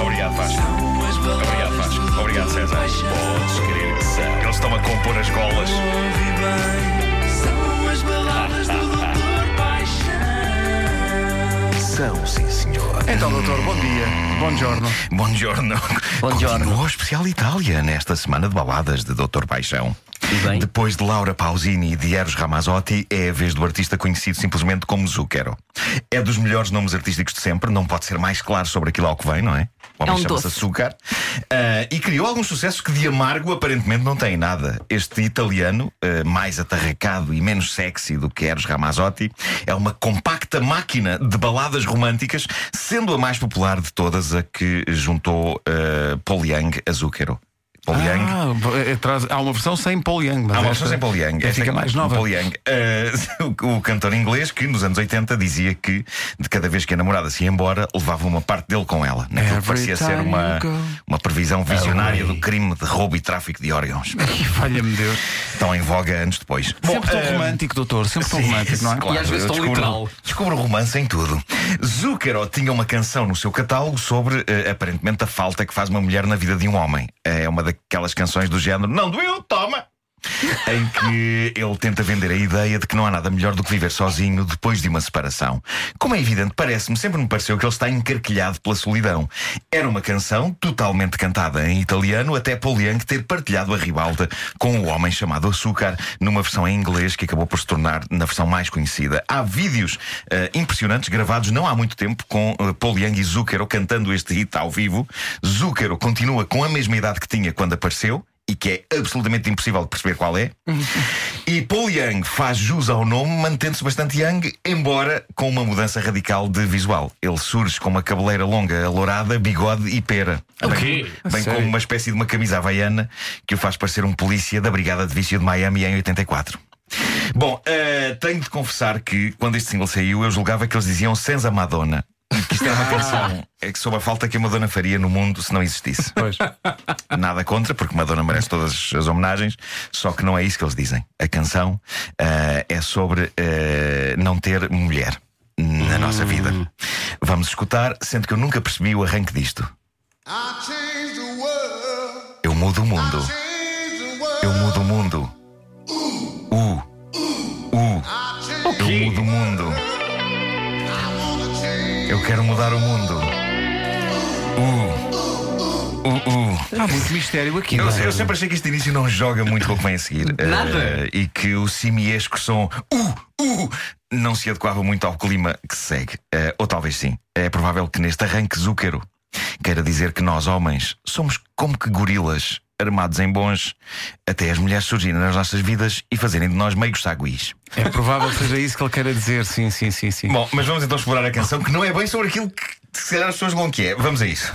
Obrigado, Vasco. Obrigado, Vasco. Obrigado, César. Podes crer que são. Eles estão a compor as golas. São, sim, senhor. Então, doutor, bom dia. Bom giorno. Buongiorno. Buongiorno. Continua o especial Itália nesta semana de baladas de Doutor Paixão. Depois de Laura Pausini e de Eros Ramazzotti, é a vez do artista conhecido simplesmente como Zucchero. É dos melhores nomes artísticos de sempre, não pode ser mais claro sobre aquilo ao que vem, não é? O homem É um chama-se. Açúcar. Ah, e criou alguns sucessos que de amargo aparentemente não têm nada. Este italiano, ah, mais atarracado e menos sexy do que Eros Ramazzotti, é uma compacta máquina de baladas românticas, sendo a mais popular de todas a que juntou ah, Paul Young a Zucchero. Paul Young Ah, é, traz- há uma versão sem Paul Young. Mas Há uma versão sem Paul Young. esta Esta fica é mais nova. Paul Young. Eh, o, o cantor inglês que nos anos 80 dizia que de cada vez que a namorada se ia embora, levava uma parte dele com ela. Naquilo que parecia ser uma, uma previsão visionária do crime de roubo e tráfico de órgãos. Valha-me Deus. Estão em voga anos depois. Sempre tão eh, romântico, doutor. Sempre tão Sim, romântico, não é? claro, E às vezes tão descubro, literal. Descubro romance em tudo. Zucchero tinha uma canção no seu catálogo sobre, eh, aparentemente, a falta que faz uma mulher na vida de um homem. É uma daquelas canções do género Não doeu, toma! em que ele tenta vender a ideia de que não há nada melhor do que viver sozinho depois de uma separação. Como é evidente, parece-me, sempre me pareceu que ele está encarquilhado pela solidão. Era uma canção totalmente cantada em italiano, até Paul Young ter partilhado a ribalta com o homem chamado Açúcar, numa versão em inglês que acabou por se tornar na versão mais conhecida. Há vídeos eh, impressionantes gravados não há muito tempo com eh, Paul Young e Zucchero cantando este hit ao vivo. Zucchero continua com a mesma idade que tinha quando apareceu e que é absolutamente impossível de perceber qual é. e Paul Young faz jus ao nome, mantendo-se bastante young, embora com uma mudança radical de visual. Ele surge com uma cabeleira longa, alourada, bigode e pera. O Bem-? Bem como uma espécie de uma camisa havaiana que o faz parecer um polícia da Brigada de Vício de Miami em 84. Bom, eh, tenho de confessar que quando este single saiu eu julgava que eles diziam Senza Madonna. Que isto era uma canção é que sob a falta que a Madonna faria no mundo se não existisse. Pois. Nada contra, porque Madonna merece todas as homenagens, só que não é isso que eles dizem. A canção eh, é sobre eh, não ter mulher na nossa vida. Vamos escutar, sendo que eu nunca percebi o arranque disto. I change the world. Eu mudo o mundo. Change the world. Eu mudo o mundo. Uh. Uh. Eu mudo o mundo. Eu quero mudar o mundo. Uh. Uh, uh. Há muito mistério aqui. Eu, é? eu sempre achei que este início não joga muito com o que vem a seguir. Nada. Eh, e que o simiesco som uh, uh, não se adequava muito ao clima que se segue. Eh, ou talvez sim. É provável que neste arranque Zúcaro queira dizer que nós, homens, somos como que gorilas armados em bons, até as mulheres surgirem nas nossas vidas e fazerem de nós meigos saguis. É provável que seja isso que ele queira dizer. Sim, sim, sim, sim. Bom, mas vamos então explorar a canção que não é bem sobre aquilo que se calhar as pessoas vão que é. Vamos a isso.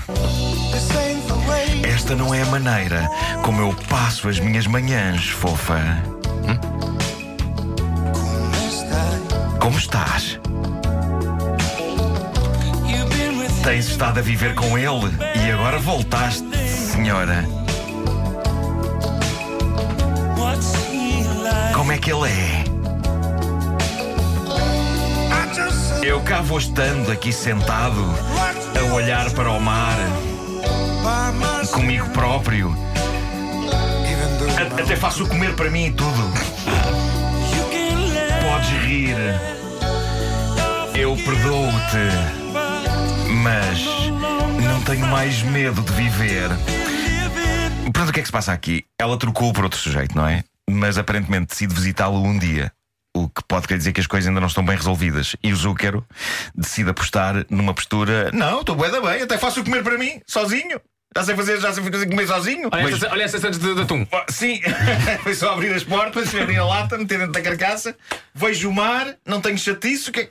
Esta não é a maneira como eu passo as minhas manhãs, fofa. Como estás? Tens estado a viver com ele e agora voltaste, senhora. Que ele é? Eu cá vou estando aqui sentado a olhar para o mar comigo próprio. Até faço comer para mim e tudo. Podes rir. Eu perdoo-te. Mas não tenho mais medo de viver. Pronto, o que é que se passa aqui? Ela trocou por outro sujeito, não é? Mas aparentemente decide visitá-lo um dia. O que pode querer dizer que as coisas ainda não estão bem resolvidas. E o Zúquero decide apostar numa postura: Não, estou bué da bem, até faço o comer para mim, sozinho. Já sei fazer, já sei fazer comer sozinho. Olha, Mas- essa, olha essa antes de, de atum. Sim, foi só abrir as portas, abrir a lata, meter dentro da carcaça, vejo o mar, não tenho chatice, o que é.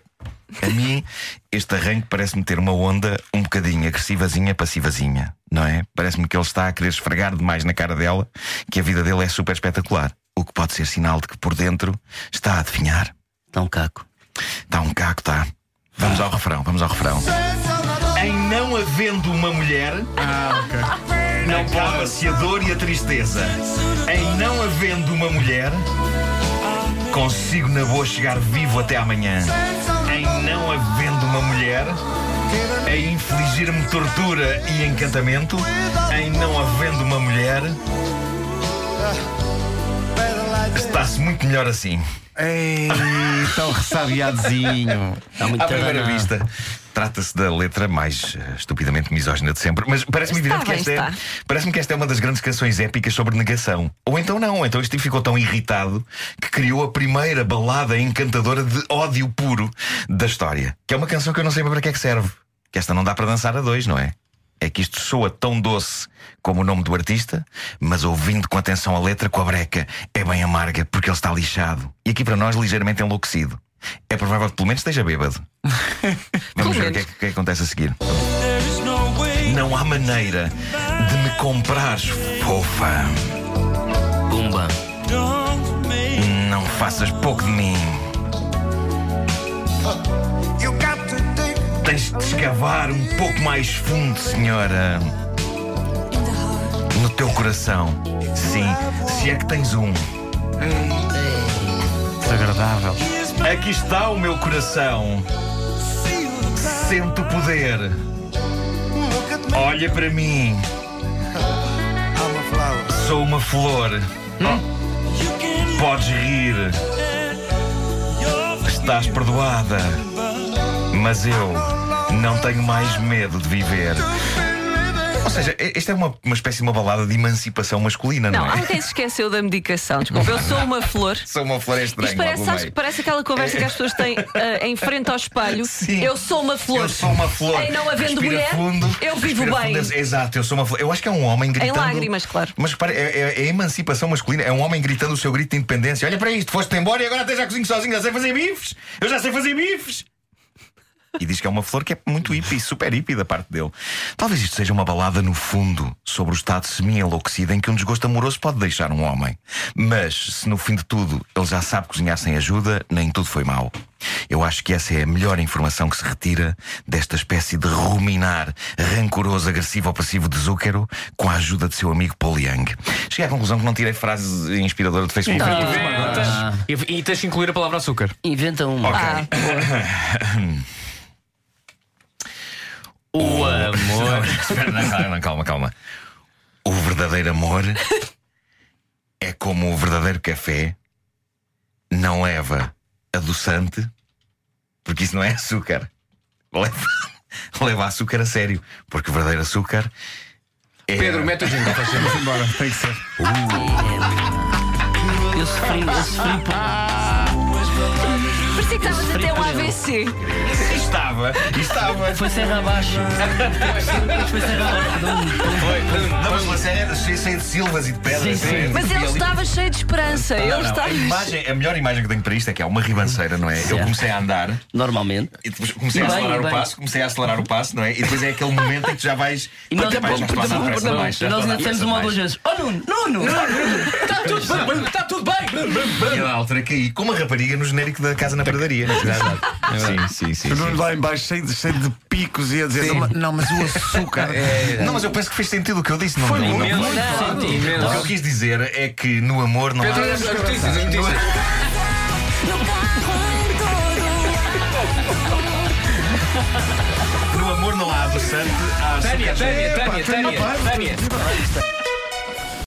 A mim, este arranque parece-me ter uma onda um bocadinho agressivazinha, passivazinha, não é? Parece-me que ele está a querer esfregar demais na cara dela que a vida dele é super espetacular. O que pode ser sinal de que por dentro está a adivinhar. Então, caco. Está um caco, está. Vamos ao refrão, vamos ao refrão. Em não havendo uma mulher, Ah, ok. acaba-se a dor e a tristeza. Em não havendo uma mulher, consigo na boa chegar vivo até amanhã. Em não havendo uma mulher, a infligir-me tortura e encantamento, em não havendo uma mulher, está-se muito melhor assim. Ei, tão ressabiadozinho. Está muito À primeira vista, trata-se da letra mais eh, estupidamente misógina de sempre. Mas parece-me evidente que esta é, está. parece-me que esta é uma das grandes canções épicas sobre negação. Ou então não, então este tipo ficou tão irritado que criou a primeira balada encantadora de ódio puro da história. Que é uma canção que eu não sei bem para que é que serve. Que esta não dá para dançar a dois, não é? É que isto soa tão doce como o nome do artista, mas ouvindo com atenção a letra com a breca, é bem amarga porque ele está lixado. E aqui para nós, ligeiramente enlouquecido. É provável que pelo menos esteja bêbado. Vamos ver o que, é que, o que é que acontece a seguir. Não há maneira de me comprares, fofa. Pumba. Não faças pouco de mim. Tens de escavar um pouco mais fundo, senhora. No teu coração. Sim, se é que tens um. Desagradável. Aqui está o meu coração. Sente o poder. Olha para mim. Sou uma flor. Can Podes rir. Estás perdoada. Mas eu não tenho mais medo de viver. Ou seja, esta é uma, uma espécie de uma balada de emancipação masculina, não, Não, é? alguém se esqueceu da medicação. Desculpa, eu sou uma flor. Sou uma flor lá parece, sabes, parece aquela conversa que as pessoas têm ah, em frente ao espelho. Sim. Eu sou uma flor. Eu sou uma flor. Em não havendo Respira mulher, fundo, eu vivo bem. fundo. Exato, eu sou uma flor. Eu acho que é um homem gritando. lágrimas, claro. Mas repara, é, é- é emancipação masculina. É um homem gritando o seu grito de independência. Olha para isto, foste embora e agora até já cozinho sozinho. Já sei fazer bifes. Eu já sei fazer bifes. E diz que é uma flor que é muito hippie, super hippie da parte dele. Talvez isto seja uma balada no fundo sobre o estado semi-enlouquecido em que um desgosto amoroso pode deixar um homem. Mas se no fim de tudo ele já sabe cozinhar sem ajuda, nem tudo foi mau. Eu acho que essa é a melhor informação que se retira desta espécie de ruminar rancoroso, agressivo, opressivo de Zúcaro com a ajuda de seu amigo Paul Young. Cheguei à conclusão que não tirei frase inspiradora de Facebook. Ah. E, e tens de incluir a palavra açúcar. Inventa uma. Ok. Ah, Espera, não, calma, calma, calma. O verdadeiro amor é como o verdadeiro café, não leva adoçante, porque isso não é açúcar. Leva, leva açúcar a sério, porque o verdadeiro açúcar é. Pedro, mete o jingle. Vamos embora, tem que ser. Eu sofri, eu sofri por. Parecia que estavas a ter um. AVC. Estava, estava. Foi serra abaixo. Depois foi serra abaixo. Não, mas você é cheio cheio de silvas e de pedras. Sim, sim. é- Mas ele estava cheio de esperança. Não, Ele não, estava. a, imagem, a melhor imagem que tenho para isto é que é uma ribanceira, não é? Eu Certo. comecei a andar Normalmente. e depois comecei E a bem, acelerar o bem. passo, comecei a acelerar o passo, não é? E depois é aquele momento em que tu já vais. E nós, ainda depressa uma ou duas vezes: Oh Nuno, Nuno! Está tudo bem, está tudo bem. E a da altura caí com uma rapariga no genérico da casa na pradaria. Sim, sim, sim. O sim. Nuno lá em baixo cheio de, cheio de picos e a dizer: não, mas- não, mas o açúcar é. Não, mas eu penso que fez sentido o que eu disse. Não, Foi não, muito, não, muito não. sentido. O que eu quis dizer é que no amor não Pedro, há. as notícias, as notícias. No amor não há adoçante, há açúcar. Tânia, Tânia, Tânia, Tânia, Tânia.